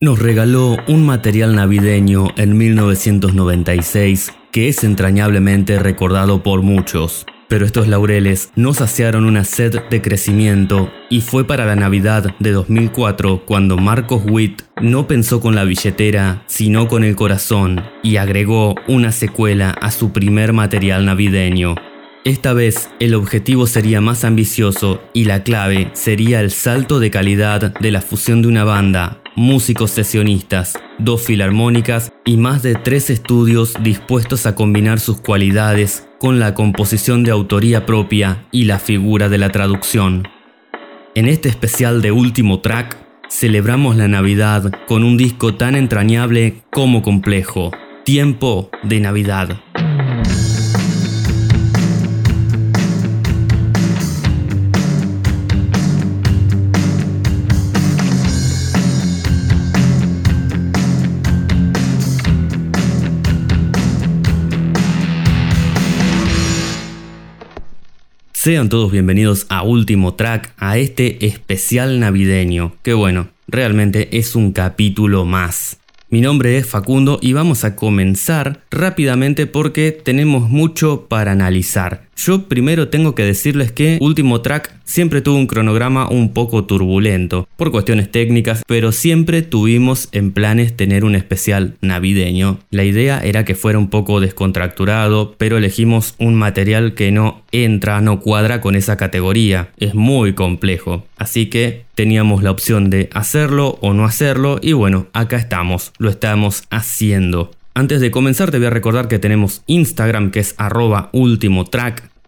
Nos regaló un material navideño en 1996 que es entrañablemente recordado por muchos. Pero estos laureles no saciaron una sed de crecimiento y fue para la Navidad de 2004 cuando Marcos Witt no pensó con la billetera, sino con el corazón y agregó una secuela a su primer material navideño. Esta vez el objetivo sería más ambicioso y la clave sería el salto de calidad de la fusión de una banda, músicos sesionistas, dos filarmónicas y más de tres estudios dispuestos a combinar sus cualidades con la composición de autoría propia y la figura de la traducción. En este especial de último track, celebramos la Navidad con un disco tan entrañable como complejo, Tiempo de Navidad. Sean todos bienvenidos a Último Track, a este especial navideño, que bueno, realmente es un capítulo más. Mi nombre es Facundo y vamos a comenzar rápidamente porque tenemos mucho para analizar. Yo primero tengo que decirles que Último Track siempre tuvo un cronograma un poco turbulento, por cuestiones técnicas, pero siempre tuvimos en planes tener un especial navideño. La idea era que fuera un poco descontracturado, pero elegimos un material que no entra, no cuadra con esa categoría. Es muy complejo. Así que teníamos la opción de hacerlo o no hacerlo y bueno, acá estamos, lo estamos haciendo. Antes de comenzar te voy a recordar que tenemos Instagram que es arroba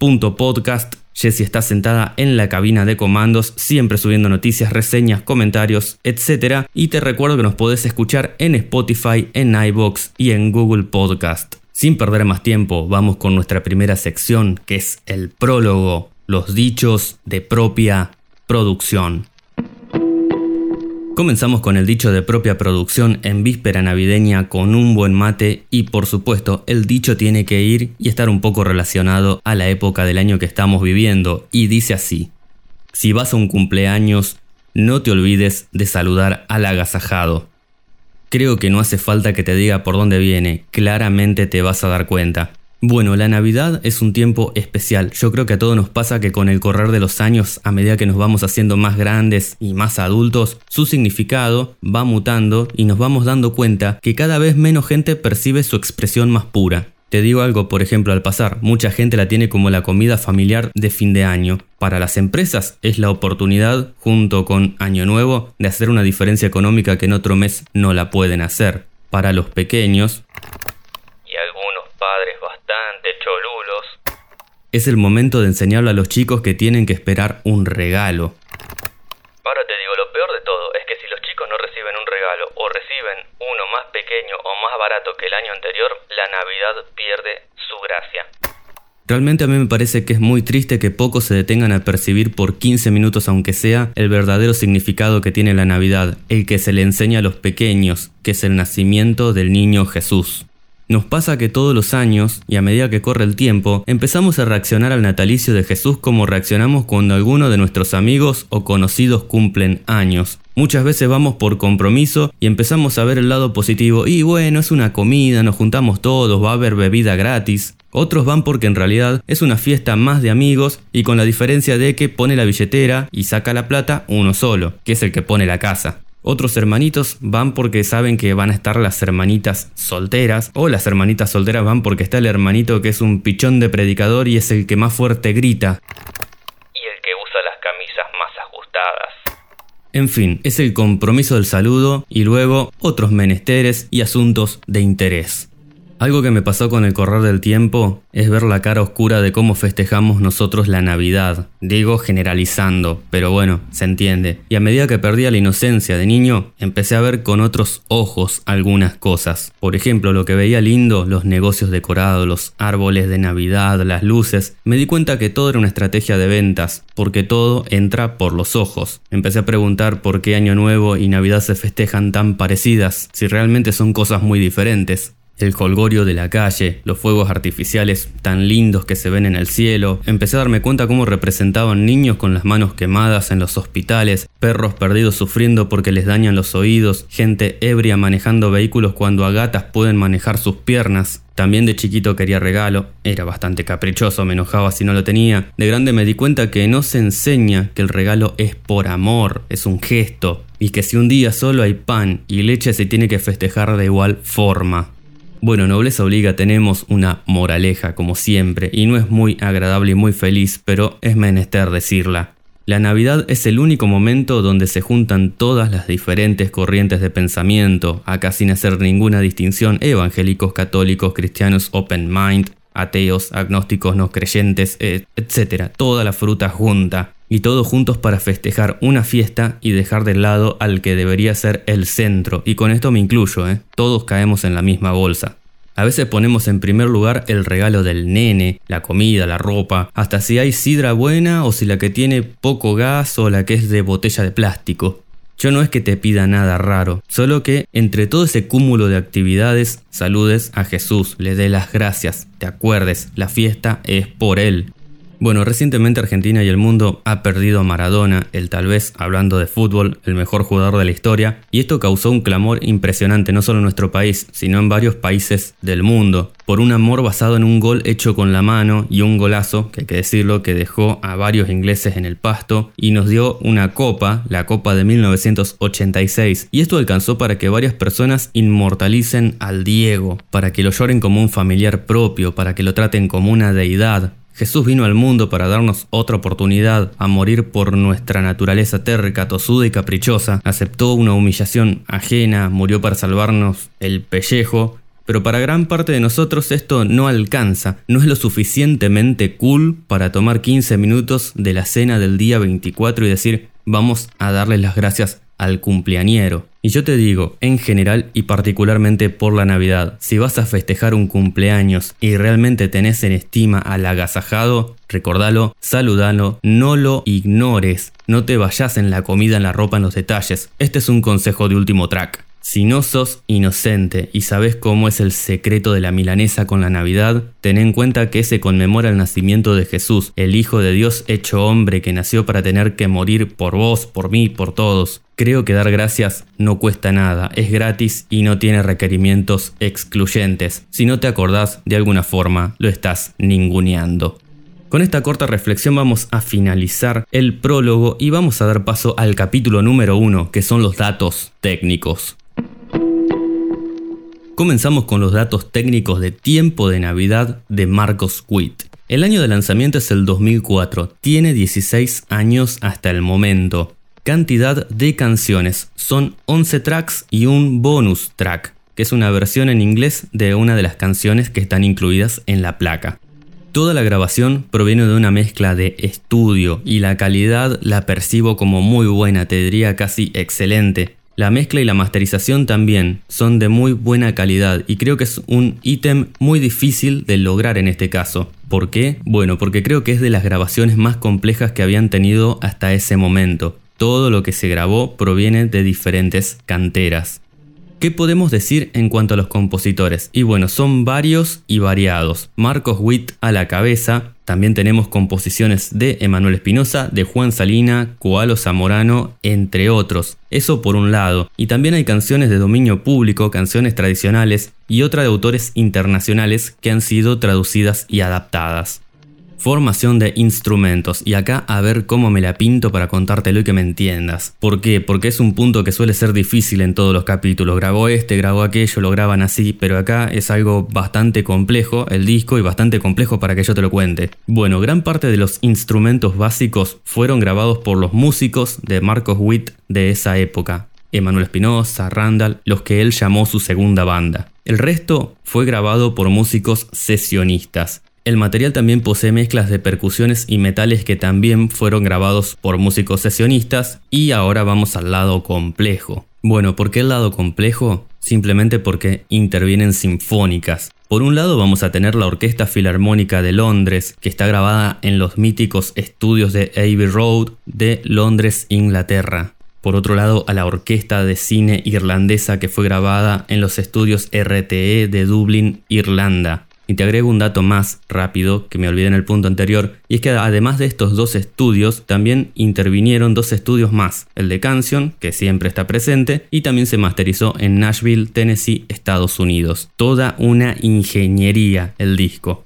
ultimotrack.podcast. Jessie está sentada en la cabina de comandos, siempre subiendo noticias, reseñas, comentarios, etc. Y te recuerdo que nos podés escuchar en Spotify, en iBox y en Google Podcast. Sin perder más tiempo, vamos con nuestra primera sección, que es el prólogo, los dichos de propia producción. Comenzamos con el dicho de propia producción en víspera navideña con un buen mate y por supuesto el dicho tiene que ir y estar un poco relacionado a la época del año que estamos viviendo y dice así, si vas a un cumpleaños no te olvides de saludar al agasajado. Creo que no hace falta que te diga por dónde viene, claramente te vas a dar cuenta. Bueno, la Navidad es un tiempo especial. Yo creo que a todos nos pasa que con el correr de los años, a medida que nos vamos haciendo más grandes y más adultos, su significado va mutando y nos vamos dando cuenta que cada vez menos gente percibe su expresión más pura. Te digo algo, por ejemplo, al pasar, mucha gente la tiene como la comida familiar de fin de año. Para las empresas es la oportunidad, junto con Año Nuevo, de hacer una diferencia económica que en otro mes no la pueden hacer. Para los pequeños, cholulos. Es el momento de enseñarle a los chicos que tienen que esperar un regalo. Ahora te digo, lo peor de todo es que si los chicos no reciben un regalo o reciben uno más pequeño o más barato que el año anterior, la Navidad pierde su gracia. Realmente a mí me parece que es muy triste que pocos se detengan a percibir por 15 minutos aunque sea el verdadero significado que tiene la Navidad, el que se le enseña a los pequeños, que es el nacimiento del niño Jesús. Nos pasa que todos los años, y a medida que corre el tiempo, empezamos a reaccionar al natalicio de Jesús como reaccionamos cuando alguno de nuestros amigos o conocidos cumplen años. Muchas veces vamos por compromiso y empezamos a ver el lado positivo y bueno, es una comida, nos juntamos todos, va a haber bebida gratis. Otros van porque en realidad es una fiesta más de amigos y con la diferencia de que pone la billetera y saca la plata uno solo, que es el que pone la casa. Otros hermanitos van porque saben que van a estar las hermanitas solteras, o las hermanitas solteras van porque está el hermanito que es un pichón de predicador y es el que más fuerte grita. Y el que usa las camisas más ajustadas. En fin, es el compromiso del saludo y luego otros menesteres y asuntos de interés. Algo que me pasó con el correr del tiempo es ver la cara oscura de cómo festejamos nosotros la Navidad. Digo generalizando, pero bueno, se entiende. Y a medida que perdía la inocencia de niño, empecé a ver con otros ojos algunas cosas. Por ejemplo, lo que veía lindo, los negocios decorados, los árboles de Navidad, las luces, me di cuenta que todo era una estrategia de ventas, porque todo entra por los ojos. Empecé a preguntar por qué Año Nuevo y Navidad se festejan tan parecidas, si realmente son cosas muy diferentes. El colgorio de la calle, los fuegos artificiales tan lindos que se ven en el cielo. Empecé a darme cuenta cómo representaban niños con las manos quemadas en los hospitales, perros perdidos sufriendo porque les dañan los oídos, gente ebria manejando vehículos cuando a gatas pueden manejar sus piernas. También de chiquito quería regalo, era bastante caprichoso, me enojaba si no lo tenía. De grande me di cuenta que no se enseña que el regalo es por amor, es un gesto, y que si un día solo hay pan y leche se tiene que festejar de igual forma. Bueno, Nobleza Obliga tenemos una moraleja como siempre y no es muy agradable y muy feliz, pero es menester decirla. La Navidad es el único momento donde se juntan todas las diferentes corrientes de pensamiento, acá sin hacer ninguna distinción, evangélicos, católicos, cristianos, open mind, ateos, agnósticos, no creyentes, etc. Toda la fruta junta y todos juntos para festejar una fiesta y dejar de lado al que debería ser el centro, y con esto me incluyo, ¿eh? todos caemos en la misma bolsa. A veces ponemos en primer lugar el regalo del nene, la comida, la ropa, hasta si hay sidra buena o si la que tiene poco gas o la que es de botella de plástico. Yo no es que te pida nada raro, solo que entre todo ese cúmulo de actividades saludes a Jesús, le dé las gracias, te acuerdes, la fiesta es por Él. Bueno, recientemente Argentina y el mundo ha perdido a Maradona, el tal vez, hablando de fútbol, el mejor jugador de la historia, y esto causó un clamor impresionante no solo en nuestro país, sino en varios países del mundo, por un amor basado en un gol hecho con la mano y un golazo, que hay que decirlo, que dejó a varios ingleses en el pasto y nos dio una copa, la copa de 1986, y esto alcanzó para que varias personas inmortalicen al Diego, para que lo lloren como un familiar propio, para que lo traten como una deidad, Jesús vino al mundo para darnos otra oportunidad a morir por nuestra naturaleza terca, tosuda y caprichosa. Aceptó una humillación ajena, murió para salvarnos el pellejo. Pero para gran parte de nosotros esto no alcanza, no es lo suficientemente cool para tomar 15 minutos de la cena del día 24 y decir, vamos a darle las gracias al cumpleañero. Y yo te digo, en general y particularmente por la Navidad, si vas a festejar un cumpleaños y realmente tenés en estima al agasajado, recordalo, saludalo, no lo ignores, no te vayas en la comida, en la ropa, en los detalles. Este es un consejo de último track. Si no sos inocente y sabes cómo es el secreto de la milanesa con la Navidad, ten en cuenta que se conmemora el nacimiento de Jesús, el Hijo de Dios hecho hombre que nació para tener que morir por vos, por mí, por todos. Creo que dar gracias no cuesta nada, es gratis y no tiene requerimientos excluyentes. Si no te acordás, de alguna forma lo estás ninguneando. Con esta corta reflexión vamos a finalizar el prólogo y vamos a dar paso al capítulo número uno, que son los datos técnicos. Comenzamos con los datos técnicos de tiempo de Navidad de Marcos Witt. El año de lanzamiento es el 2004, tiene 16 años hasta el momento. Cantidad de canciones, son 11 tracks y un bonus track, que es una versión en inglés de una de las canciones que están incluidas en la placa. Toda la grabación proviene de una mezcla de estudio y la calidad la percibo como muy buena, te diría casi excelente. La mezcla y la masterización también son de muy buena calidad y creo que es un ítem muy difícil de lograr en este caso. ¿Por qué? Bueno, porque creo que es de las grabaciones más complejas que habían tenido hasta ese momento. Todo lo que se grabó proviene de diferentes canteras. ¿Qué podemos decir en cuanto a los compositores? Y bueno, son varios y variados. Marcos Witt a la cabeza, también tenemos composiciones de Emanuel Espinosa, de Juan Salina, Coalo Zamorano, entre otros. Eso por un lado. Y también hay canciones de dominio público, canciones tradicionales y otra de autores internacionales que han sido traducidas y adaptadas. Formación de instrumentos. Y acá a ver cómo me la pinto para contártelo y que me entiendas. ¿Por qué? Porque es un punto que suele ser difícil en todos los capítulos. Grabó este, grabó aquello, lo graban así, pero acá es algo bastante complejo el disco y bastante complejo para que yo te lo cuente. Bueno, gran parte de los instrumentos básicos fueron grabados por los músicos de Marcos Witt de esa época. Emanuel Espinosa, Randall, los que él llamó su segunda banda. El resto fue grabado por músicos sesionistas. El material también posee mezclas de percusiones y metales que también fueron grabados por músicos sesionistas y ahora vamos al lado complejo. Bueno, ¿por qué el lado complejo? Simplemente porque intervienen sinfónicas. Por un lado vamos a tener la Orquesta Filarmónica de Londres, que está grabada en los míticos estudios de Abbey Road de Londres, Inglaterra. Por otro lado, a la orquesta de cine irlandesa que fue grabada en los estudios RTE de Dublín, Irlanda. Y te agrego un dato más rápido que me olvidé en el punto anterior, y es que además de estos dos estudios, también intervinieron dos estudios más, el de Canción, que siempre está presente, y también se masterizó en Nashville, Tennessee, Estados Unidos. Toda una ingeniería el disco.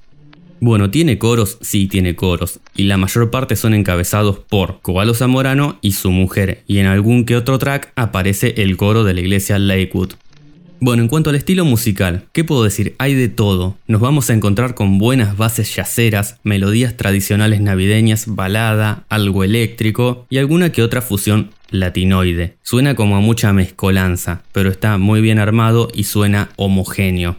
Bueno, ¿tiene coros? Sí, tiene coros, y la mayor parte son encabezados por Cobalo Zamorano y su mujer, y en algún que otro track aparece el coro de la iglesia Lakewood. Bueno, en cuanto al estilo musical, ¿qué puedo decir? Hay de todo. Nos vamos a encontrar con buenas bases yaceras, melodías tradicionales navideñas, balada, algo eléctrico y alguna que otra fusión latinoide. Suena como a mucha mezcolanza, pero está muy bien armado y suena homogéneo.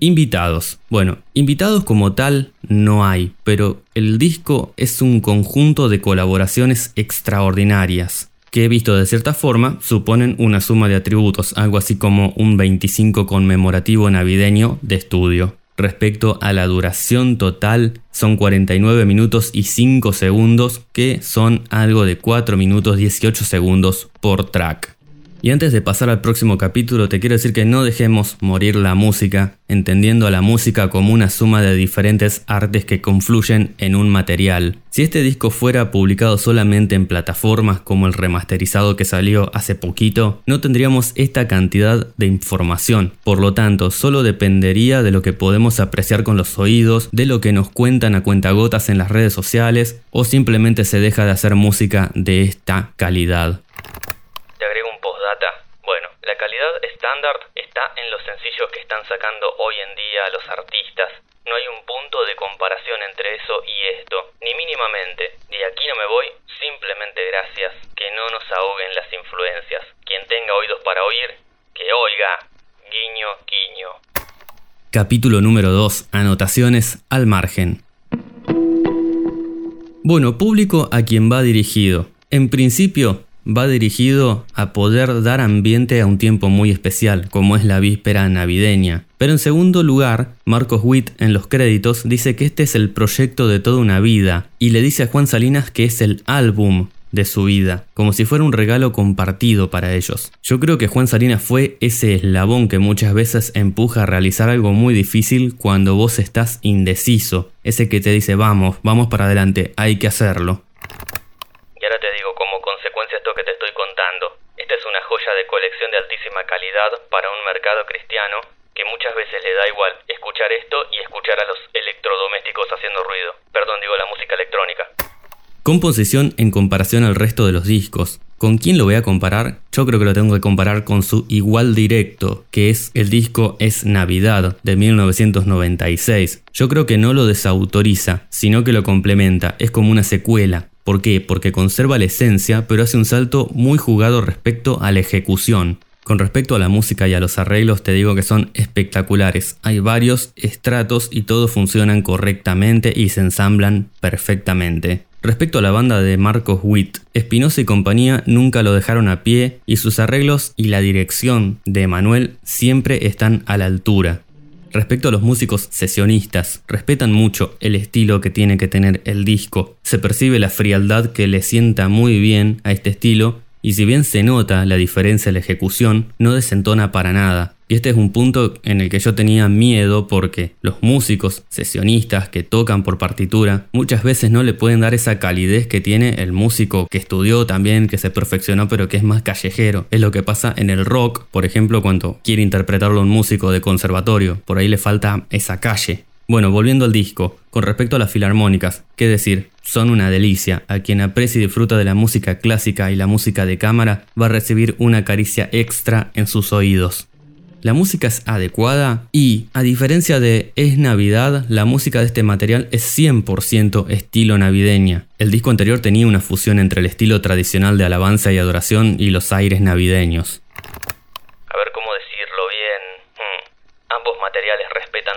Invitados. Bueno, invitados como tal no hay, pero el disco es un conjunto de colaboraciones extraordinarias que visto de cierta forma suponen una suma de atributos, algo así como un 25 conmemorativo navideño de estudio. Respecto a la duración total, son 49 minutos y 5 segundos, que son algo de 4 minutos 18 segundos por track. Y antes de pasar al próximo capítulo, te quiero decir que no dejemos morir la música, entendiendo a la música como una suma de diferentes artes que confluyen en un material. Si este disco fuera publicado solamente en plataformas como el remasterizado que salió hace poquito, no tendríamos esta cantidad de información. Por lo tanto, solo dependería de lo que podemos apreciar con los oídos, de lo que nos cuentan a cuentagotas en las redes sociales, o simplemente se deja de hacer música de esta calidad. La calidad estándar está en los sencillos que están sacando hoy en día los artistas. No hay un punto de comparación entre eso y esto, ni mínimamente. De aquí no me voy, simplemente gracias. Que no nos ahoguen las influencias. Quien tenga oídos para oír, que oiga. Guiño, guiño. Capítulo número 2. Anotaciones al margen. Bueno, público a quien va dirigido. En principio, va dirigido a poder dar ambiente a un tiempo muy especial, como es la víspera navideña. Pero en segundo lugar, Marcos Witt en los créditos dice que este es el proyecto de toda una vida y le dice a Juan Salinas que es el álbum de su vida, como si fuera un regalo compartido para ellos. Yo creo que Juan Salinas fue ese eslabón que muchas veces empuja a realizar algo muy difícil cuando vos estás indeciso, ese que te dice vamos, vamos para adelante, hay que hacerlo. Y ahora te digo, como consecuencia de esto que te estoy contando, esta es una joya de altísima calidad para un mercado cristiano que muchas veces le da igual escuchar esto y escuchar a los electrodomésticos haciendo ruido. Perdón, digo la música electrónica. Composición en comparación al resto de los discos. ¿Con quién lo voy a comparar? Yo creo que lo tengo que comparar con su igual directo, que es el disco Es Navidad de 1996. Yo creo que no lo desautoriza, sino que lo complementa, es como una secuela. ¿Por qué? Porque conserva la esencia, pero hace un salto muy jugado respecto a la ejecución. Con respecto a la música y a los arreglos te digo que son espectaculares. Hay varios estratos y todos funcionan correctamente y se ensamblan perfectamente. Respecto a la banda de Marcos Witt, Espinosa y compañía nunca lo dejaron a pie y sus arreglos y la dirección de Manuel siempre están a la altura. Respecto a los músicos sesionistas, respetan mucho el estilo que tiene que tener el disco. Se percibe la frialdad que le sienta muy bien a este estilo y si bien se nota la diferencia en la ejecución, no desentona para nada. Y este es un punto en el que yo tenía miedo porque los músicos, sesionistas que tocan por partitura, muchas veces no le pueden dar esa calidez que tiene el músico que estudió también, que se perfeccionó, pero que es más callejero. Es lo que pasa en el rock, por ejemplo, cuando quiere interpretarlo un músico de conservatorio. Por ahí le falta esa calle. Bueno, volviendo al disco, con respecto a las filarmónicas, qué decir, son una delicia. A quien aprecia y disfruta de la música clásica y la música de cámara va a recibir una caricia extra en sus oídos la música es adecuada y, a diferencia de Es Navidad, la música de este material es 100% estilo navideña. El disco anterior tenía una fusión entre el estilo tradicional de alabanza y adoración y los aires navideños. A ver cómo decirlo bien. Hmm. Ambos materiales respetan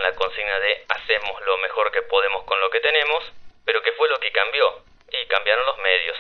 de hacemos lo mejor que podemos con lo que tenemos, pero ¿qué fue lo que cambió? Y cambiaron los medios.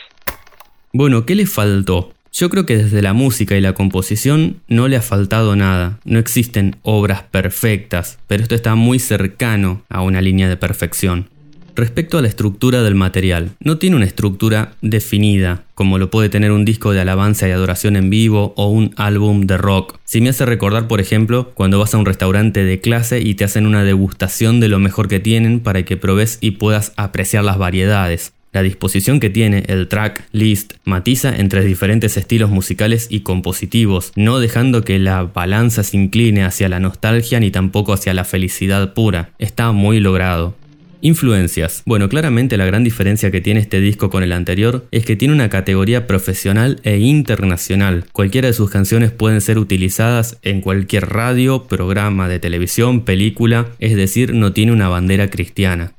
Bueno, ¿qué le faltó? Yo creo que desde la música y la composición no le ha faltado nada. No existen obras perfectas, pero esto está muy cercano a una línea de perfección. Respecto a la estructura del material, no tiene una estructura definida, como lo puede tener un disco de alabanza y adoración en vivo o un álbum de rock. Si me hace recordar, por ejemplo, cuando vas a un restaurante de clase y te hacen una degustación de lo mejor que tienen para que probes y puedas apreciar las variedades. La disposición que tiene el track list matiza entre diferentes estilos musicales y compositivos, no dejando que la balanza se incline hacia la nostalgia ni tampoco hacia la felicidad pura. Está muy logrado. Influencias. Bueno, claramente la gran diferencia que tiene este disco con el anterior es que tiene una categoría profesional e internacional. Cualquiera de sus canciones pueden ser utilizadas en cualquier radio, programa de televisión, película, es decir, no tiene una bandera cristiana.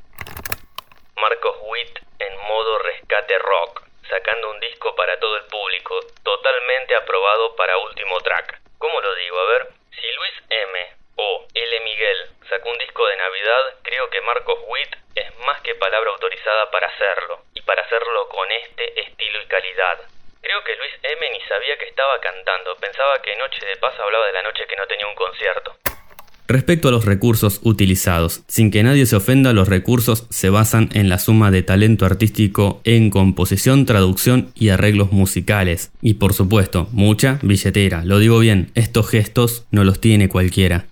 Marcos Witt en modo rescate rock, sacando un disco para todo el público, totalmente aprobado para último track. ¿Cómo lo digo? A ver, si Luis M o L. Miguel sacó un disco de Navidad, creo que Marcos Witt es más que palabra autorizada para hacerlo, y para hacerlo con este estilo y calidad. Creo que Luis M. ni sabía que estaba cantando, pensaba que Noche de Paz hablaba de la noche que no tenía un concierto. Respecto a los recursos utilizados, sin que nadie se ofenda, los recursos se basan en la suma de talento artístico en composición, traducción y arreglos musicales. Y por supuesto, mucha billetera. Lo digo bien, estos gestos no los tiene cualquiera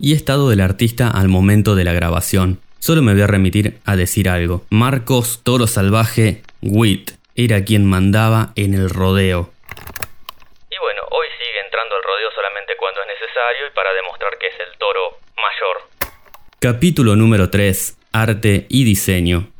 y estado del artista al momento de la grabación. Solo me voy a remitir a decir algo. Marcos Toro Salvaje Witt era quien mandaba en el rodeo. Y bueno, hoy sigue entrando el rodeo solamente cuando es necesario y para demostrar que es el toro mayor. Capítulo número 3. Arte y diseño.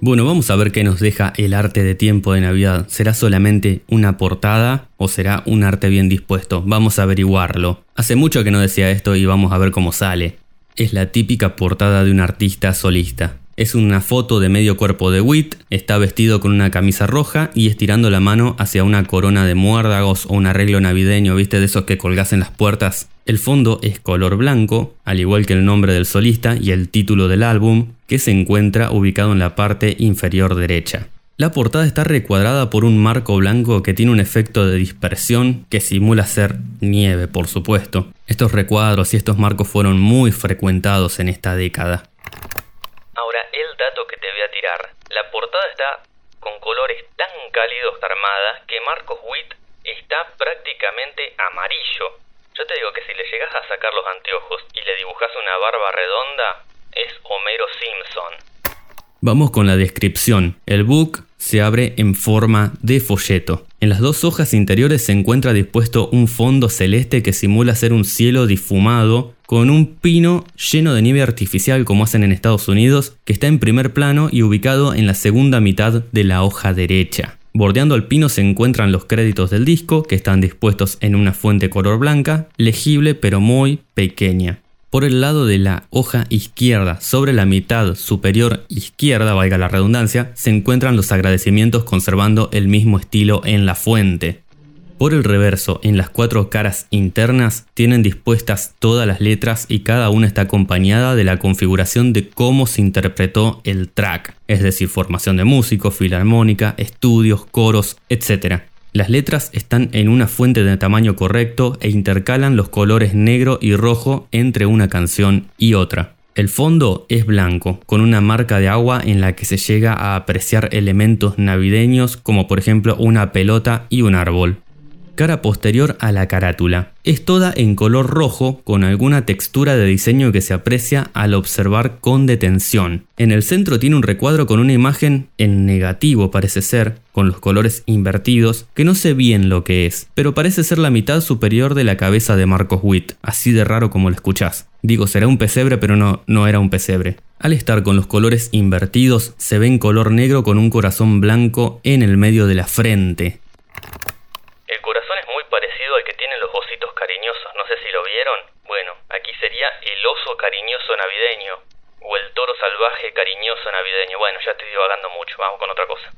Bueno, vamos a ver qué nos deja el arte de tiempo de Navidad. ¿Será solamente una portada o será un arte bien dispuesto? Vamos a averiguarlo. Hace mucho que no decía esto y vamos a ver cómo sale. Es la típica portada de un artista solista. Es una foto de medio cuerpo de Witt, está vestido con una camisa roja y estirando la mano hacia una corona de muérdagos o un arreglo navideño, viste, de esos que colgas en las puertas. El fondo es color blanco, al igual que el nombre del solista y el título del álbum, que se encuentra ubicado en la parte inferior derecha. La portada está recuadrada por un marco blanco que tiene un efecto de dispersión que simula ser nieve, por supuesto. Estos recuadros y estos marcos fueron muy frecuentados en esta década. Ahora, el dato que te voy a tirar. La portada está con colores tan cálidos armadas que Marcos Witt está prácticamente amarillo. Yo te digo que si le llegas a sacar los anteojos y le dibujas una barba redonda, es Homero Simpson. Vamos con la descripción. El book se abre en forma de folleto. En las dos hojas interiores se encuentra dispuesto un fondo celeste que simula ser un cielo difumado con un pino lleno de nieve artificial como hacen en Estados Unidos, que está en primer plano y ubicado en la segunda mitad de la hoja derecha. Bordeando el pino se encuentran los créditos del disco, que están dispuestos en una fuente color blanca, legible pero muy pequeña. Por el lado de la hoja izquierda, sobre la mitad superior izquierda, valga la redundancia, se encuentran los agradecimientos conservando el mismo estilo en la fuente. Por el reverso, en las cuatro caras internas, tienen dispuestas todas las letras y cada una está acompañada de la configuración de cómo se interpretó el track, es decir, formación de músicos, filarmónica, estudios, coros, etc. Las letras están en una fuente de tamaño correcto e intercalan los colores negro y rojo entre una canción y otra. El fondo es blanco, con una marca de agua en la que se llega a apreciar elementos navideños como por ejemplo una pelota y un árbol cara posterior a la carátula. Es toda en color rojo con alguna textura de diseño que se aprecia al observar con detención. En el centro tiene un recuadro con una imagen en negativo parece ser, con los colores invertidos, que no sé bien lo que es, pero parece ser la mitad superior de la cabeza de Marcos Witt, así de raro como lo escuchás. Digo, será un pesebre, pero no, no era un pesebre. Al estar con los colores invertidos, se ve en color negro con un corazón blanco en el medio de la frente, Bueno, aquí sería el oso cariñoso navideño o el toro salvaje cariñoso navideño. Bueno, ya estoy divagando mucho, vamos con otra cosa.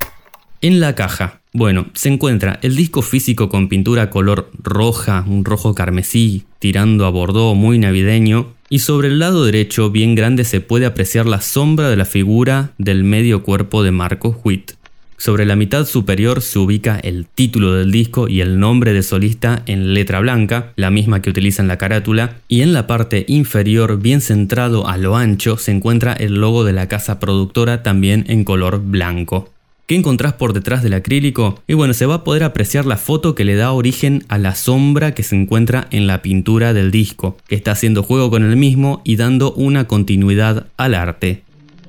En la caja, bueno, se encuentra el disco físico con pintura color roja, un rojo carmesí, tirando a bordó muy navideño, y sobre el lado derecho, bien grande, se puede apreciar la sombra de la figura del medio cuerpo de Marcos Witt. Sobre la mitad superior se ubica el título del disco y el nombre de solista en letra blanca, la misma que utiliza en la carátula, y en la parte inferior, bien centrado a lo ancho, se encuentra el logo de la casa productora también en color blanco. ¿Qué encontrás por detrás del acrílico? Y bueno, se va a poder apreciar la foto que le da origen a la sombra que se encuentra en la pintura del disco, que está haciendo juego con el mismo y dando una continuidad al arte.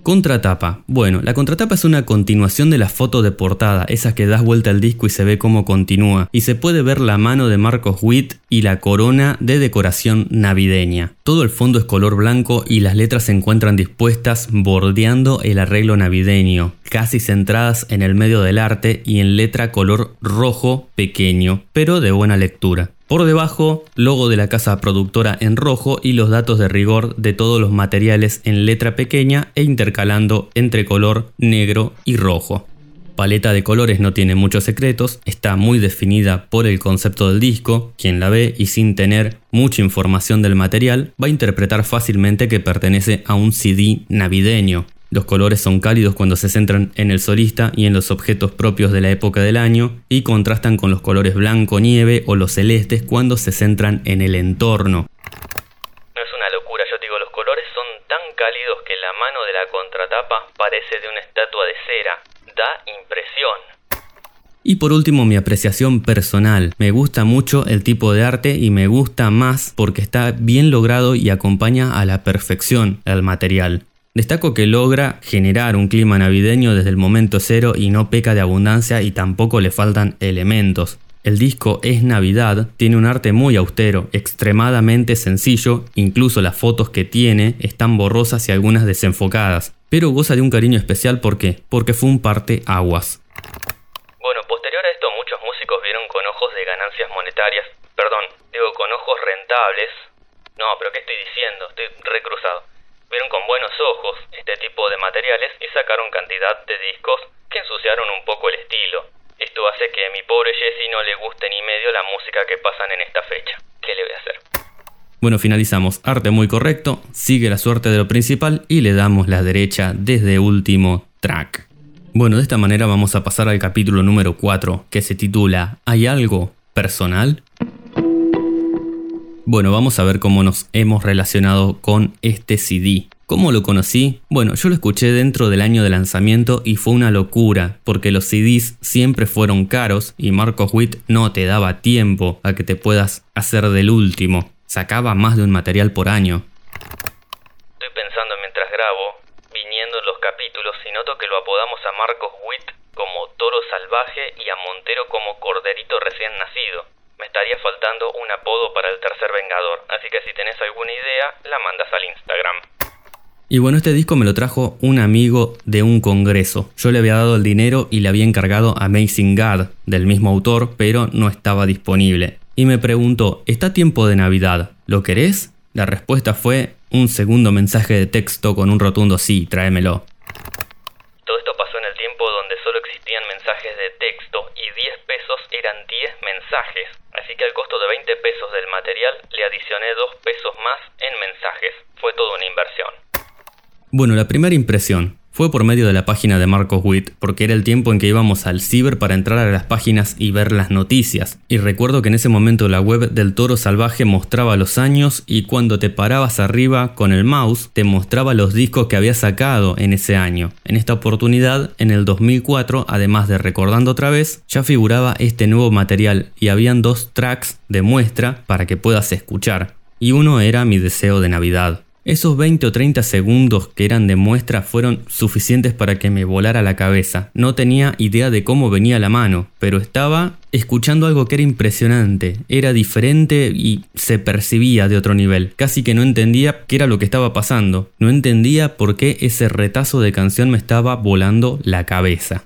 Contratapa. Bueno, la contratapa es una continuación de la foto de portada, esa que das vuelta al disco y se ve cómo continúa, y se puede ver la mano de Marcos Witt y la corona de decoración navideña. Todo el fondo es color blanco y las letras se encuentran dispuestas bordeando el arreglo navideño, casi centradas en el medio del arte y en letra color rojo pequeño, pero de buena lectura. Por debajo, logo de la casa productora en rojo y los datos de rigor de todos los materiales en letra pequeña e intercalando entre color negro y rojo. Paleta de colores no tiene muchos secretos, está muy definida por el concepto del disco, quien la ve y sin tener mucha información del material va a interpretar fácilmente que pertenece a un CD navideño, los colores son cálidos cuando se centran en el solista y en los objetos propios de la época del año y contrastan con los colores blanco nieve o los celestes cuando se centran en el entorno. No es una locura, yo digo, los colores son tan cálidos que la mano de la contratapa parece de una estatua de cera. Da impresión. Y por último, mi apreciación personal. Me gusta mucho el tipo de arte y me gusta más porque está bien logrado y acompaña a la perfección al material. Destaco que logra generar un clima navideño desde el momento cero y no peca de abundancia y tampoco le faltan elementos. El disco es Navidad, tiene un arte muy austero, extremadamente sencillo, incluso las fotos que tiene están borrosas y algunas desenfocadas, pero goza de un cariño especial ¿por qué? Porque fue un parte aguas. Bueno, posterior a esto muchos músicos vieron con ojos de ganancias monetarias, perdón, digo con ojos rentables. No, pero ¿qué estoy diciendo? Estoy recruzado vieron con buenos ojos este tipo de materiales y sacaron cantidad de discos que ensuciaron un poco el estilo. Esto hace que a mi pobre Jesse no le guste ni medio la música que pasan en esta fecha. ¿Qué le voy a hacer? Bueno, finalizamos. Arte muy correcto, sigue la suerte de lo principal y le damos la derecha desde último track. Bueno, de esta manera vamos a pasar al capítulo número 4 que se titula ¿Hay algo personal? Bueno, vamos a ver cómo nos hemos relacionado con este CD. ¿Cómo lo conocí? Bueno, yo lo escuché dentro del año de lanzamiento y fue una locura, porque los CDs siempre fueron caros y Marcos Witt no te daba tiempo a que te puedas hacer del último. Sacaba más de un material por año. Estoy pensando mientras grabo, viniendo en los capítulos, y noto que lo apodamos a Marcos Witt como toro salvaje y a Montero como corderito recién nacido me estaría faltando un apodo para el tercer Vengador, así que si tenés alguna idea, la mandas al Instagram. Y bueno, este disco me lo trajo un amigo de un congreso. Yo le había dado el dinero y le había encargado Amazing God, del mismo autor, pero no estaba disponible. Y me preguntó, ¿está tiempo de Navidad? ¿Lo querés? La respuesta fue un segundo mensaje de texto con un rotundo sí, tráemelo. Todo esto pasó en el tiempo donde solo existían mensajes de texto y 10 pesos eran 10 mensajes. Así que al costo de 20 pesos del material le adicioné 2 pesos más en mensajes. Fue toda una inversión. Bueno, la primera impresión fue por medio de la página de Marcos Witt, porque era el tiempo en que íbamos al ciber para entrar a las páginas y ver las noticias. Y recuerdo que en ese momento la web del toro salvaje mostraba los años y cuando te parabas arriba con el mouse te mostraba los discos que había sacado en ese año. En esta oportunidad, en el 2004, además de recordando otra vez, ya figuraba este nuevo material y habían dos tracks de muestra para que puedas escuchar. Y uno era mi deseo de Navidad. Esos 20 o 30 segundos que eran de muestra fueron suficientes para que me volara la cabeza. No tenía idea de cómo venía la mano, pero estaba escuchando algo que era impresionante, era diferente y se percibía de otro nivel. Casi que no entendía qué era lo que estaba pasando. No entendía por qué ese retazo de canción me estaba volando la cabeza.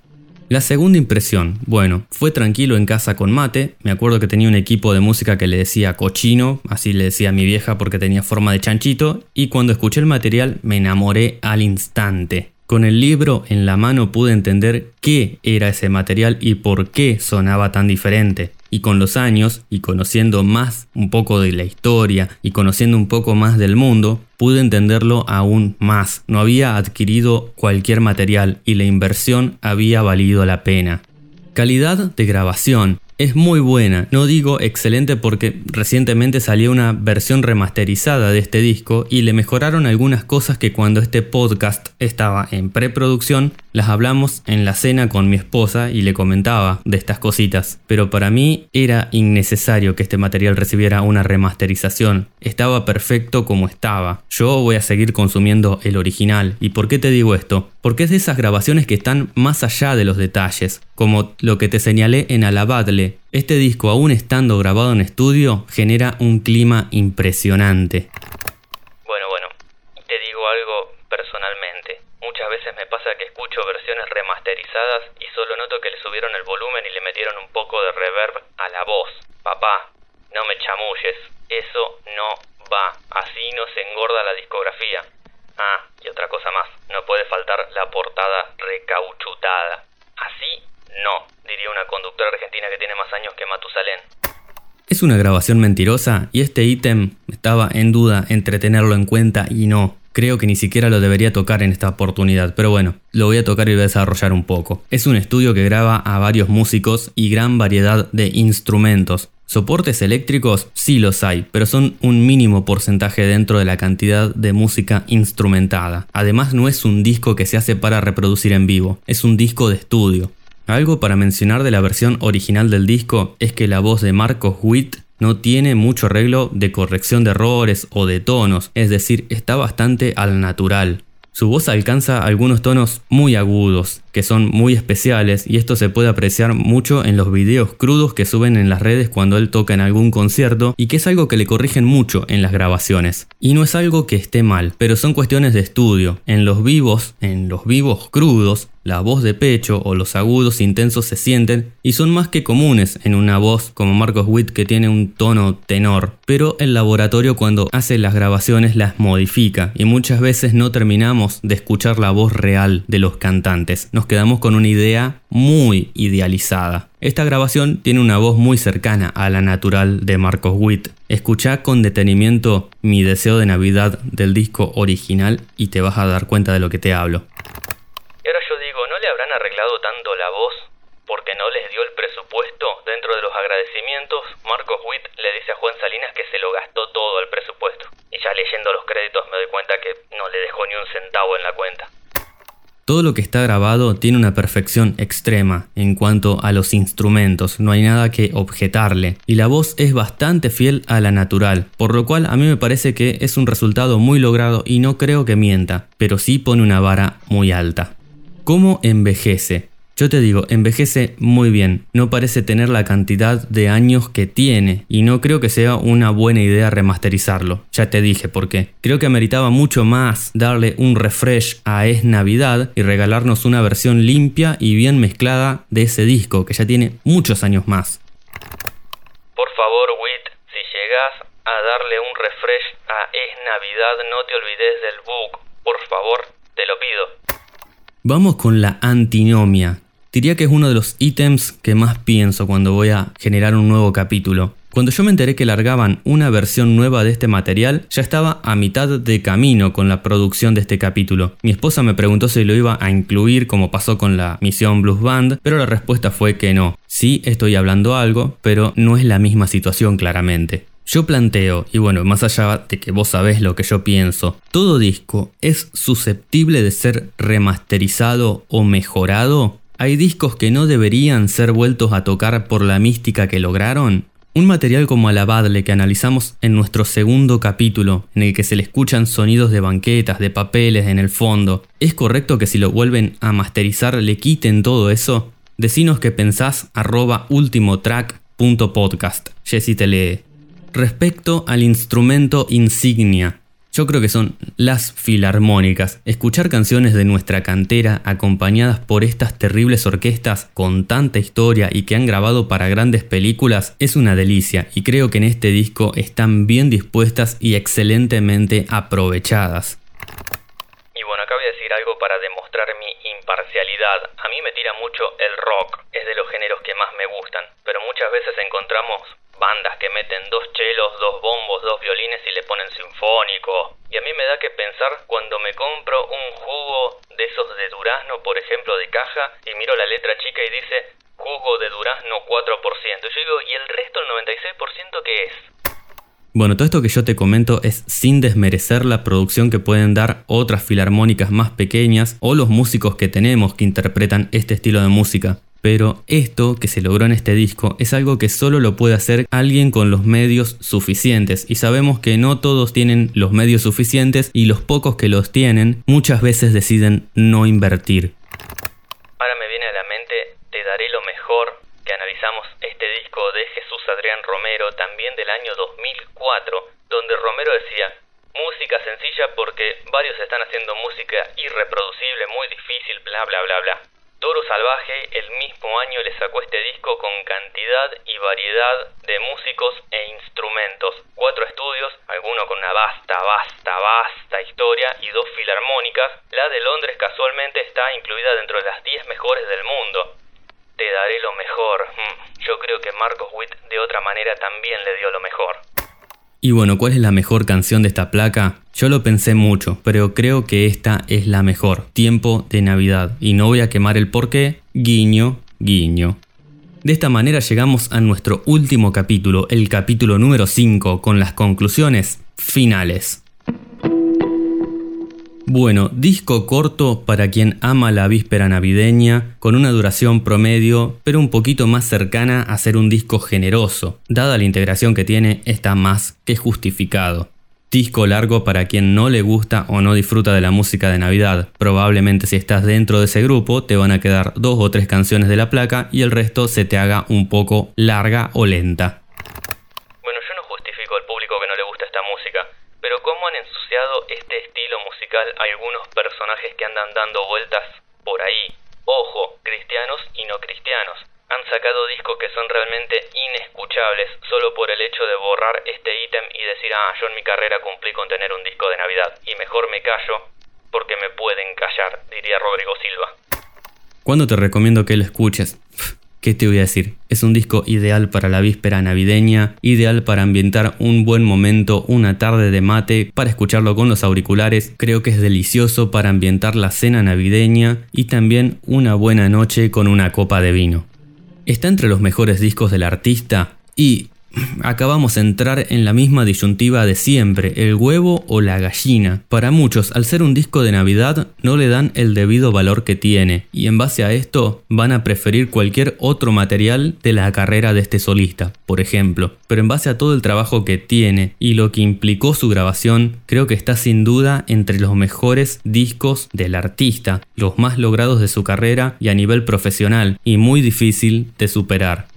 La segunda impresión, bueno, fue tranquilo en casa con mate, me acuerdo que tenía un equipo de música que le decía cochino, así le decía a mi vieja porque tenía forma de chanchito, y cuando escuché el material me enamoré al instante. Con el libro en la mano pude entender qué era ese material y por qué sonaba tan diferente. Y con los años, y conociendo más un poco de la historia, y conociendo un poco más del mundo, pude entenderlo aún más. No había adquirido cualquier material y la inversión había valido la pena. Calidad de grabación es muy buena. No digo excelente porque recientemente salió una versión remasterizada de este disco y le mejoraron algunas cosas que cuando este podcast estaba en preproducción las hablamos en la cena con mi esposa y le comentaba de estas cositas. Pero para mí era innecesario que este material recibiera una remasterización. Estaba perfecto como estaba. Yo voy a seguir consumiendo el original. ¿Y por qué te digo esto? Porque es de esas grabaciones que están más allá de los detalles, como lo que te señalé en Alabadle este disco, aún estando grabado en estudio, genera un clima impresionante. Bueno, bueno, te digo algo personalmente. Muchas veces me pasa que escucho versiones remasterizadas y solo noto que le subieron el volumen y le metieron un poco de reverb a la voz. Papá, no me chamulles, eso no va, así no se engorda la discografía. Ah, y otra cosa más, no puede faltar la portada recauchutada. Así no, diría una conductora argentina que tiene más años que Matusalén. Es una grabación mentirosa y este ítem estaba en duda entre tenerlo en cuenta y no. Creo que ni siquiera lo debería tocar en esta oportunidad, pero bueno, lo voy a tocar y voy a desarrollar un poco. Es un estudio que graba a varios músicos y gran variedad de instrumentos. Soportes eléctricos sí los hay, pero son un mínimo porcentaje dentro de la cantidad de música instrumentada. Además no es un disco que se hace para reproducir en vivo, es un disco de estudio. Algo para mencionar de la versión original del disco es que la voz de Marcos Witt no tiene mucho arreglo de corrección de errores o de tonos, es decir, está bastante al natural. Su voz alcanza algunos tonos muy agudos, que son muy especiales, y esto se puede apreciar mucho en los videos crudos que suben en las redes cuando él toca en algún concierto, y que es algo que le corrigen mucho en las grabaciones. Y no es algo que esté mal, pero son cuestiones de estudio. En los vivos, en los vivos crudos, la voz de pecho o los agudos intensos se sienten y son más que comunes en una voz como Marcos Witt que tiene un tono tenor, pero el laboratorio cuando hace las grabaciones las modifica y muchas veces no terminamos de escuchar la voz real de los cantantes, nos quedamos con una idea muy idealizada. Esta grabación tiene una voz muy cercana a la natural de Marcos Witt. Escucha con detenimiento mi deseo de Navidad del disco original y te vas a dar cuenta de lo que te hablo le habrán arreglado tanto la voz porque no les dio el presupuesto? Dentro de los agradecimientos, Marcos Witt le dice a Juan Salinas que se lo gastó todo el presupuesto. Y ya leyendo los créditos me doy cuenta que no le dejó ni un centavo en la cuenta. Todo lo que está grabado tiene una perfección extrema en cuanto a los instrumentos, no hay nada que objetarle, y la voz es bastante fiel a la natural, por lo cual a mí me parece que es un resultado muy logrado y no creo que mienta, pero sí pone una vara muy alta. ¿Cómo envejece? Yo te digo, envejece muy bien, no parece tener la cantidad de años que tiene y no creo que sea una buena idea remasterizarlo. Ya te dije por qué. Creo que ameritaba mucho más darle un refresh a Es Navidad y regalarnos una versión limpia y bien mezclada de ese disco que ya tiene muchos años más. Por favor, Wit, si llegas a darle un refresh a Es Navidad, no te olvides del book. Por favor, te lo pido. Vamos con la antinomia. Diría que es uno de los ítems que más pienso cuando voy a generar un nuevo capítulo. Cuando yo me enteré que largaban una versión nueva de este material, ya estaba a mitad de camino con la producción de este capítulo. Mi esposa me preguntó si lo iba a incluir como pasó con la misión Blues Band, pero la respuesta fue que no. Sí estoy hablando algo, pero no es la misma situación claramente. Yo planteo, y bueno, más allá de que vos sabés lo que yo pienso, ¿todo disco es susceptible de ser remasterizado o mejorado? ¿Hay discos que no deberían ser vueltos a tocar por la mística que lograron? Un material como Alabadle que analizamos en nuestro segundo capítulo, en el que se le escuchan sonidos de banquetas, de papeles en el fondo, ¿es correcto que si lo vuelven a masterizar le quiten todo eso? Decinos que pensás arroba ultimotrack.podcast. Jessy te lee. Respecto al instrumento insignia, yo creo que son las filarmónicas. Escuchar canciones de nuestra cantera acompañadas por estas terribles orquestas con tanta historia y que han grabado para grandes películas es una delicia y creo que en este disco están bien dispuestas y excelentemente aprovechadas. Y bueno, acá voy a decir decir algo para demostrar mi imparcialidad. A mí me tira mucho el rock, es de los géneros que más me gustan, pero muchas veces encontramos bandas que meten dos chelos, dos bombos, dos violines y le ponen sinfónico. Y a mí me da que pensar cuando me compro un jugo de esos de durazno, por ejemplo, de caja, y miro la letra chica y dice jugo de durazno 4%. Y yo digo, ¿y el resto, el 96% qué es? Bueno, todo esto que yo te comento es sin desmerecer la producción que pueden dar otras filarmónicas más pequeñas o los músicos que tenemos que interpretan este estilo de música. Pero esto que se logró en este disco es algo que solo lo puede hacer alguien con los medios suficientes y sabemos que no todos tienen los medios suficientes y los pocos que los tienen muchas veces deciden no invertir. Ahora me viene a la mente Te daré lo mejor que analizamos este disco de Jesús Adrián Romero también del año 2004 donde Romero decía música sencilla porque varios están haciendo música irreproducible, muy difícil, bla bla bla bla. Toro Salvaje el mismo año le sacó este disco con cantidad y variedad de músicos e instrumentos. Cuatro estudios, alguno con una vasta, vasta, vasta historia y dos filarmónicas. La de Londres casualmente está incluida dentro de las 10 mejores del mundo. Te daré lo mejor. Mm, yo creo que Marcos Witt de otra manera también le dio lo mejor. Y bueno, ¿cuál es la mejor canción de esta placa? Yo lo pensé mucho, pero creo que esta es la mejor. Tiempo de Navidad. Y no voy a quemar el porqué. Guiño, guiño. De esta manera llegamos a nuestro último capítulo, el capítulo número 5, con las conclusiones finales. Bueno, disco corto para quien ama la víspera navideña, con una duración promedio, pero un poquito más cercana a ser un disco generoso. Dada la integración que tiene, está más que justificado. Disco largo para quien no le gusta o no disfruta de la música de Navidad. Probablemente si estás dentro de ese grupo te van a quedar dos o tres canciones de la placa y el resto se te haga un poco larga o lenta. Bueno, yo no justifico al público que no le gusta esta música, pero ¿cómo han ensuciado este estilo musical algunos personajes que andan dando vueltas por ahí? Ojo, cristianos y no cristianos. Han sacado discos que son realmente inescuchables solo por el hecho de borrar este ítem y decir, ah, yo en mi carrera cumplí con tener un disco de Navidad y mejor me callo porque me pueden callar, diría Rodrigo Silva. ¿Cuándo te recomiendo que lo escuches? ¿Qué te voy a decir? Es un disco ideal para la víspera navideña, ideal para ambientar un buen momento, una tarde de mate, para escucharlo con los auriculares, creo que es delicioso para ambientar la cena navideña y también una buena noche con una copa de vino. Está entre los mejores discos del artista y acabamos de entrar en la misma disyuntiva de siempre, el huevo o la gallina. Para muchos, al ser un disco de Navidad, no le dan el debido valor que tiene, y en base a esto van a preferir cualquier otro material de la carrera de este solista, por ejemplo. Pero en base a todo el trabajo que tiene y lo que implicó su grabación, creo que está sin duda entre los mejores discos del artista, los más logrados de su carrera y a nivel profesional, y muy difícil de superar.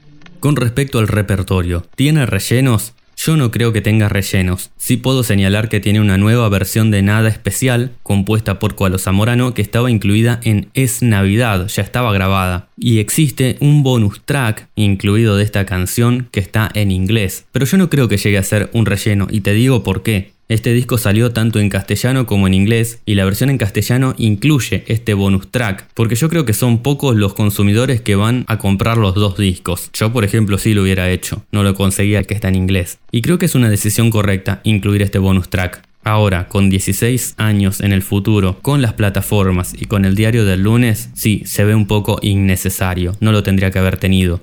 Con respecto al repertorio, ¿tiene rellenos? Yo no creo que tenga rellenos. Sí puedo señalar que tiene una nueva versión de Nada Especial, compuesta por Cualo Zamorano, que estaba incluida en Es Navidad, ya estaba grabada. Y existe un bonus track incluido de esta canción que está en inglés. Pero yo no creo que llegue a ser un relleno, y te digo por qué. Este disco salió tanto en castellano como en inglés y la versión en castellano incluye este bonus track, porque yo creo que son pocos los consumidores que van a comprar los dos discos. Yo por ejemplo sí lo hubiera hecho, no lo conseguía que está en inglés. Y creo que es una decisión correcta incluir este bonus track. Ahora, con 16 años en el futuro, con las plataformas y con el diario del lunes, sí, se ve un poco innecesario, no lo tendría que haber tenido.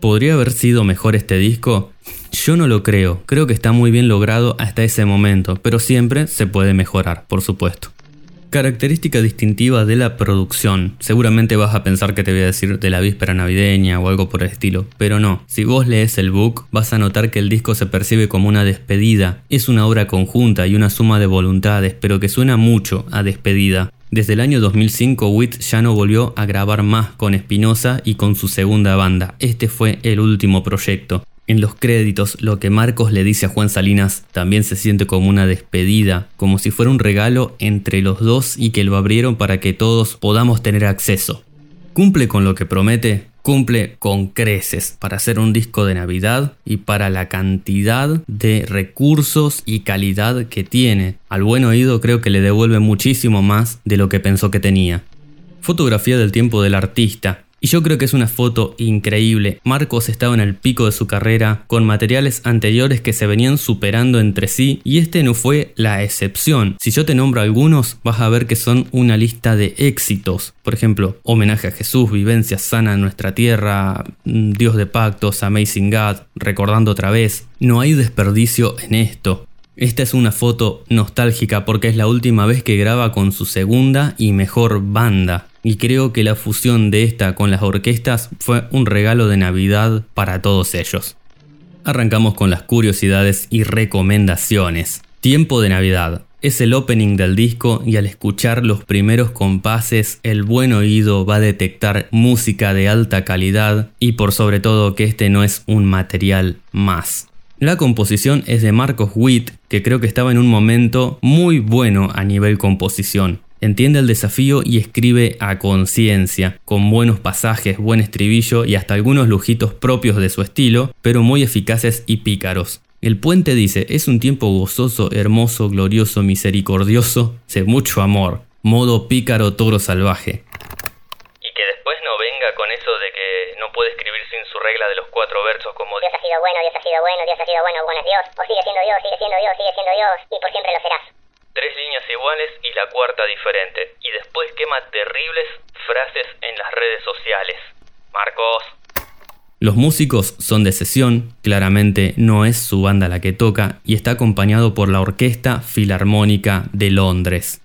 ¿Podría haber sido mejor este disco? Yo no lo creo, creo que está muy bien logrado hasta ese momento, pero siempre se puede mejorar, por supuesto. Característica distintiva de la producción. Seguramente vas a pensar que te voy a decir de la víspera navideña o algo por el estilo, pero no. Si vos lees el book, vas a notar que el disco se percibe como una despedida. Es una obra conjunta y una suma de voluntades, pero que suena mucho a despedida. Desde el año 2005, Witt ya no volvió a grabar más con Espinosa y con su segunda banda. Este fue el último proyecto. En los créditos, lo que Marcos le dice a Juan Salinas también se siente como una despedida, como si fuera un regalo entre los dos y que lo abrieron para que todos podamos tener acceso. Cumple con lo que promete, cumple con creces para hacer un disco de Navidad y para la cantidad de recursos y calidad que tiene. Al buen oído creo que le devuelve muchísimo más de lo que pensó que tenía. Fotografía del tiempo del artista. Y yo creo que es una foto increíble. Marcos estaba en el pico de su carrera, con materiales anteriores que se venían superando entre sí, y este no fue la excepción. Si yo te nombro algunos, vas a ver que son una lista de éxitos. Por ejemplo, homenaje a Jesús, vivencia sana en nuestra tierra, mm, Dios de pactos, Amazing God, recordando otra vez. No hay desperdicio en esto. Esta es una foto nostálgica porque es la última vez que graba con su segunda y mejor banda y creo que la fusión de esta con las orquestas fue un regalo de Navidad para todos ellos. Arrancamos con las curiosidades y recomendaciones. Tiempo de Navidad. Es el opening del disco y al escuchar los primeros compases el buen oído va a detectar música de alta calidad y por sobre todo que este no es un material más. La composición es de Marcos Witt, que creo que estaba en un momento muy bueno a nivel composición. Entiende el desafío y escribe a conciencia, con buenos pasajes, buen estribillo y hasta algunos lujitos propios de su estilo, pero muy eficaces y pícaros. El puente dice, es un tiempo gozoso, hermoso, glorioso, misericordioso, de mucho amor, modo pícaro toro salvaje. Y que después no venga con eso de que no puede escribir sin su regla de los cuatro versos como Dios ha sido bueno, Dios ha sido bueno, Dios ha sido bueno, bueno es Dios, o sigue siendo Dios, sigue siendo Dios, sigue siendo Dios, y por siempre lo serás tres líneas iguales y la cuarta diferente. Y después quema terribles frases en las redes sociales. Marcos. Los músicos son de sesión, claramente no es su banda la que toca y está acompañado por la Orquesta Filarmónica de Londres.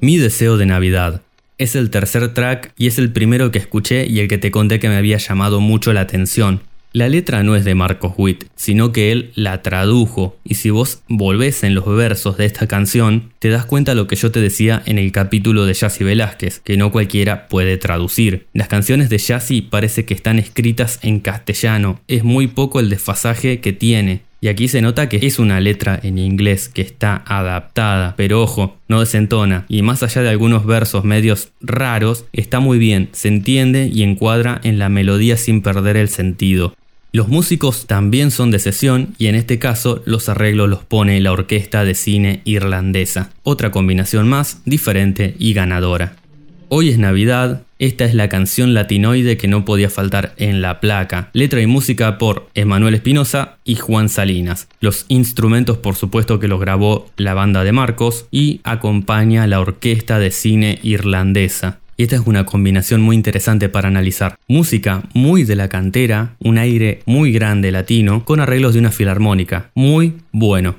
Mi deseo de Navidad. Es el tercer track y es el primero que escuché y el que te conté que me había llamado mucho la atención. La letra no es de Marcos Witt, sino que él la tradujo, y si vos volvés en los versos de esta canción, te das cuenta lo que yo te decía en el capítulo de Yassi Velázquez, que no cualquiera puede traducir. Las canciones de Yassi parece que están escritas en castellano, es muy poco el desfasaje que tiene. Y aquí se nota que es una letra en inglés que está adaptada, pero ojo, no desentona. Y más allá de algunos versos medios raros, está muy bien, se entiende y encuadra en la melodía sin perder el sentido. Los músicos también son de sesión y en este caso los arreglos los pone la Orquesta de Cine Irlandesa, otra combinación más diferente y ganadora. Hoy es Navidad, esta es la canción latinoide que no podía faltar en la placa, letra y música por Emanuel Espinosa y Juan Salinas. Los instrumentos por supuesto que los grabó la banda de Marcos y acompaña la Orquesta de Cine Irlandesa. Y esta es una combinación muy interesante para analizar. Música muy de la cantera, un aire muy grande latino, con arreglos de una filarmónica. Muy bueno.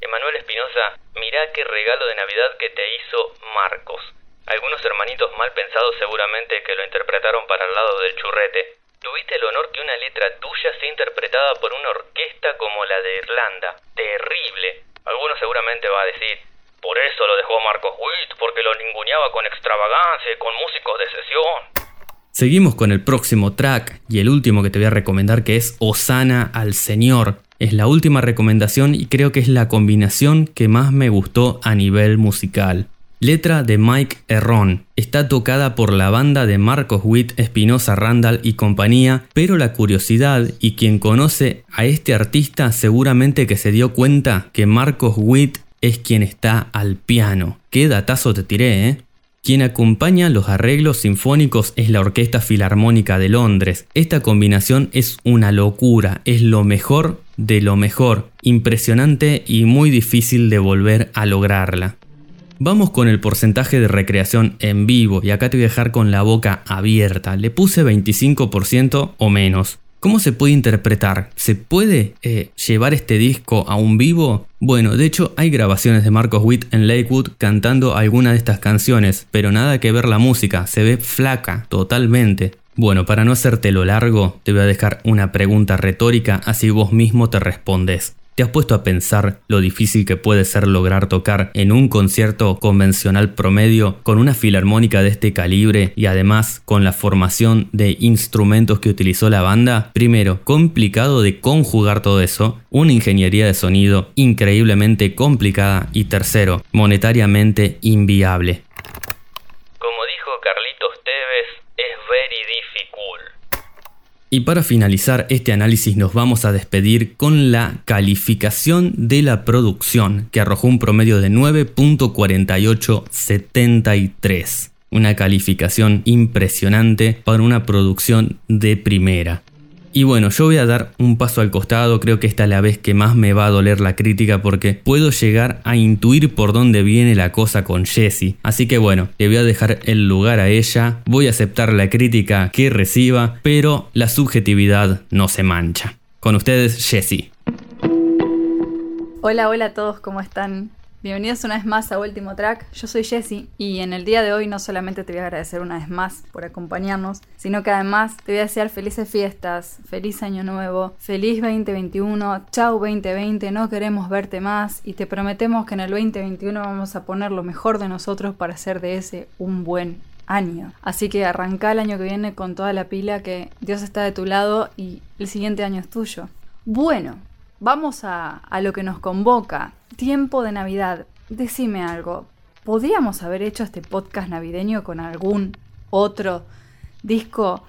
Emanuel Espinosa, mirá qué regalo de Navidad que te hizo Marcos. Algunos hermanitos mal pensados seguramente que lo interpretaron para el lado del churrete. Tuviste el honor que una letra tuya sea interpretada por una orquesta como la de Irlanda. Terrible. Algunos seguramente va a decir, por eso lo dejó Marcos Witt, porque lo ninguneaba con extravagancia y con músicos de sesión. Seguimos con el próximo track y el último que te voy a recomendar que es Osana al Señor. Es la última recomendación y creo que es la combinación que más me gustó a nivel musical. Letra de Mike Herron. Está tocada por la banda de Marcos Witt, Espinosa Randall y compañía, pero la curiosidad y quien conoce a este artista seguramente que se dio cuenta que Marcos Witt es quien está al piano. Qué datazo te tiré, ¿eh? Quien acompaña los arreglos sinfónicos es la Orquesta Filarmónica de Londres. Esta combinación es una locura, es lo mejor de lo mejor, impresionante y muy difícil de volver a lograrla. Vamos con el porcentaje de recreación en vivo y acá te voy a dejar con la boca abierta. Le puse 25% o menos. ¿Cómo se puede interpretar? ¿Se puede eh, llevar este disco a un vivo? Bueno, de hecho hay grabaciones de Marcos Witt en Lakewood cantando alguna de estas canciones, pero nada que ver la música, se ve flaca, totalmente. Bueno, para no hacértelo largo, te voy a dejar una pregunta retórica, así vos mismo te respondes. ¿Te has puesto a pensar lo difícil que puede ser lograr tocar en un concierto convencional promedio con una filarmónica de este calibre y además con la formación de instrumentos que utilizó la banda? Primero, complicado de conjugar todo eso, una ingeniería de sonido increíblemente complicada y tercero, monetariamente inviable. Como dijo Carlitos Tevez, Y para finalizar este análisis nos vamos a despedir con la calificación de la producción, que arrojó un promedio de 9.4873. Una calificación impresionante para una producción de primera. Y bueno, yo voy a dar un paso al costado, creo que esta es la vez que más me va a doler la crítica porque puedo llegar a intuir por dónde viene la cosa con Jessie. Así que bueno, le voy a dejar el lugar a ella, voy a aceptar la crítica que reciba, pero la subjetividad no se mancha. Con ustedes, Jessie. Hola, hola a todos, ¿cómo están? Bienvenidos una vez más a Último Track. Yo soy Jessie y en el día de hoy no solamente te voy a agradecer una vez más por acompañarnos, sino que además te voy a desear felices fiestas, feliz año nuevo, feliz 2021, chau 2020, no queremos verte más y te prometemos que en el 2021 vamos a poner lo mejor de nosotros para hacer de ese un buen año. Así que arranca el año que viene con toda la pila que Dios está de tu lado y el siguiente año es tuyo. Bueno, vamos a, a lo que nos convoca tiempo de Navidad, decime algo. ¿Podríamos haber hecho este podcast navideño con algún otro disco?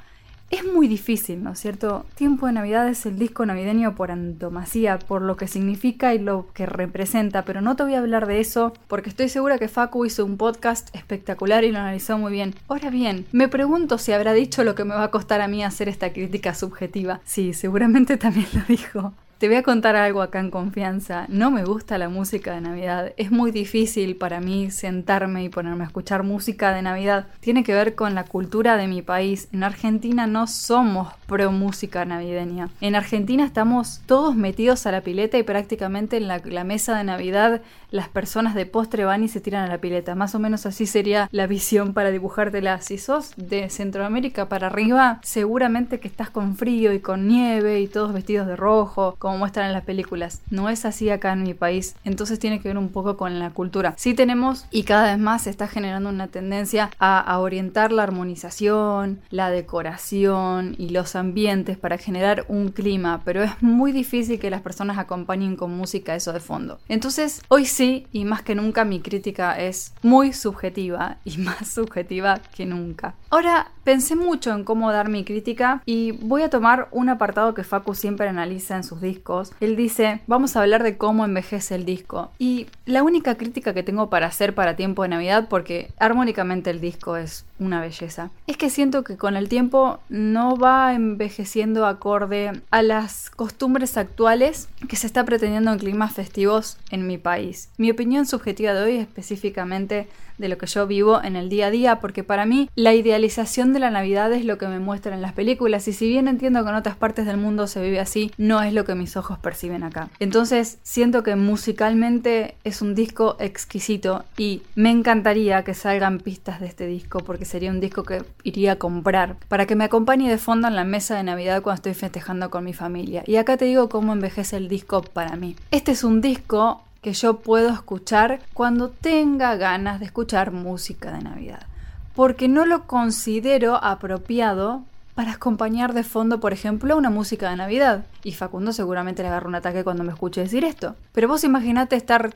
Es muy difícil, ¿no es cierto? Tiempo de Navidad es el disco navideño por antomasía, por lo que significa y lo que representa, pero no te voy a hablar de eso porque estoy segura que Facu hizo un podcast espectacular y lo analizó muy bien. Ahora bien, me pregunto si habrá dicho lo que me va a costar a mí hacer esta crítica subjetiva. Sí, seguramente también lo dijo. Te voy a contar algo acá en confianza. No me gusta la música de Navidad. Es muy difícil para mí sentarme y ponerme a escuchar música de Navidad. Tiene que ver con la cultura de mi país. En Argentina no somos pro música navideña. En Argentina estamos todos metidos a la pileta y prácticamente en la, mesa de Navidad las personas de postre van y se tiran a la pileta. Más o menos así sería la visión para dibujártela. Si sos de Centroamérica para arriba, seguramente que estás con frío y con nieve y todos vestidos de rojo, como muestran en las películas. No es así acá en mi país. Entonces tiene que ver un poco con la cultura. Sí tenemos y cada vez más se está generando una tendencia a, a orientar la armonización, la decoración y los ambientes para generar un clima, pero es muy difícil que las personas acompañen con música eso de fondo. Entonces, hoy sí y más que nunca mi crítica es muy subjetiva y más subjetiva que nunca. Ahora, pensé mucho en cómo dar mi crítica y voy a tomar un apartado que Facu siempre analiza en sus discos. Él dice, vamos a hablar de cómo envejece el disco. Y la única crítica que tengo para hacer para tiempo de Navidad, porque armónicamente el disco es una belleza, es que siento que con el tiempo no va envejeciendo acorde a las costumbres actuales que se está pretendiendo en climas festivos en mi país. Mi opinión subjetiva de hoy específicamente de lo que yo vivo en el día a día, porque para mí la idealización de la Navidad es lo que me muestran las películas, y si bien entiendo que en otras partes del mundo se vive así, no es lo que mis ojos perciben acá. Entonces siento que musicalmente es un disco exquisito y me encantaría que salgan pistas de este disco, porque sería un disco que iría a comprar para que me acompañe de fondo en la mesa de Navidad cuando estoy festejando con mi familia. Y acá te digo cómo envejece el disco para mí. Este es un disco que yo puedo escuchar cuando tenga ganas de escuchar música de Navidad. Porque no lo considero apropiado para acompañar de fondo, por ejemplo, una música de Navidad. Y Facundo seguramente le agarra un ataque cuando me escuche decir esto. Pero vos imaginate estar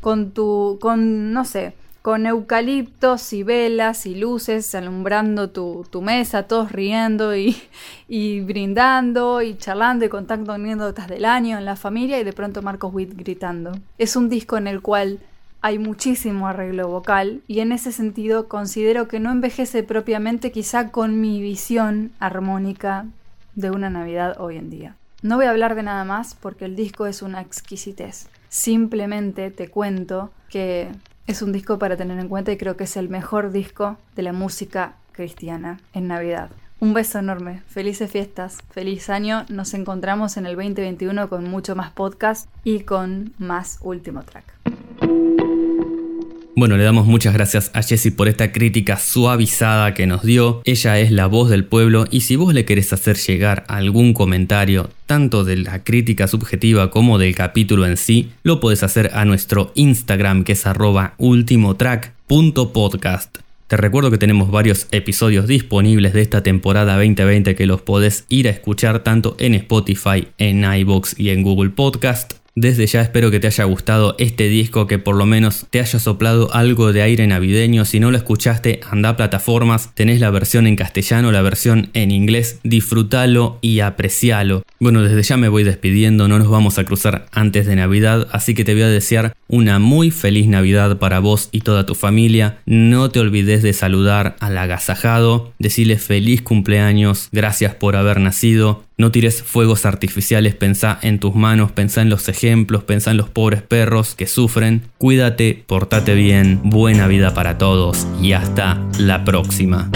con tu, con, no sé, con eucaliptos y velas y luces alumbrando tu, mesa, todos riendo y, y, brindando y charlando y contando anécdotas del año en la familia y de pronto Marcos Witt gritando. Es un disco en el cual hay muchísimo arreglo vocal y en ese sentido considero que no envejece propiamente quizá con mi visión armónica de una Navidad hoy en día. No voy a hablar de nada más porque el disco es una exquisitez. Simplemente te cuento que es un disco para tener en cuenta y creo que es el mejor disco de la música cristiana en Navidad. Un beso enorme, felices fiestas, feliz año, nos encontramos en el 2021 con mucho más podcast y con más último track. Bueno, le damos muchas gracias a Jessie por esta crítica suavizada que nos dio. Ella es la voz del pueblo y si vos le querés hacer llegar algún comentario, tanto de la crítica subjetiva como del capítulo en sí, lo podés hacer a nuestro Instagram que es arroba ultimotrack.podcast. Te recuerdo que tenemos varios episodios disponibles de esta temporada 2020 que los podés ir a escuchar tanto en Spotify, en iBox y en Google Podcast. Desde ya espero que te haya gustado este disco, que por lo menos te haya soplado algo de aire navideño. Si no lo escuchaste, anda a plataformas, tenés la versión en castellano, la versión en inglés, disfrútalo y aprecialo. Bueno, desde ya me voy despidiendo, no nos vamos a cruzar antes de Navidad, así que te voy a desear una muy feliz Navidad para vos y toda tu familia. No te olvides de saludar al agasajado, decirle feliz cumpleaños, gracias por haber nacido. No tires fuegos artificiales, pensá en tus manos, pensá en los ejemplos, pensá en los pobres perros que sufren. Cuídate, portate bien, buena vida para todos y hasta la próxima.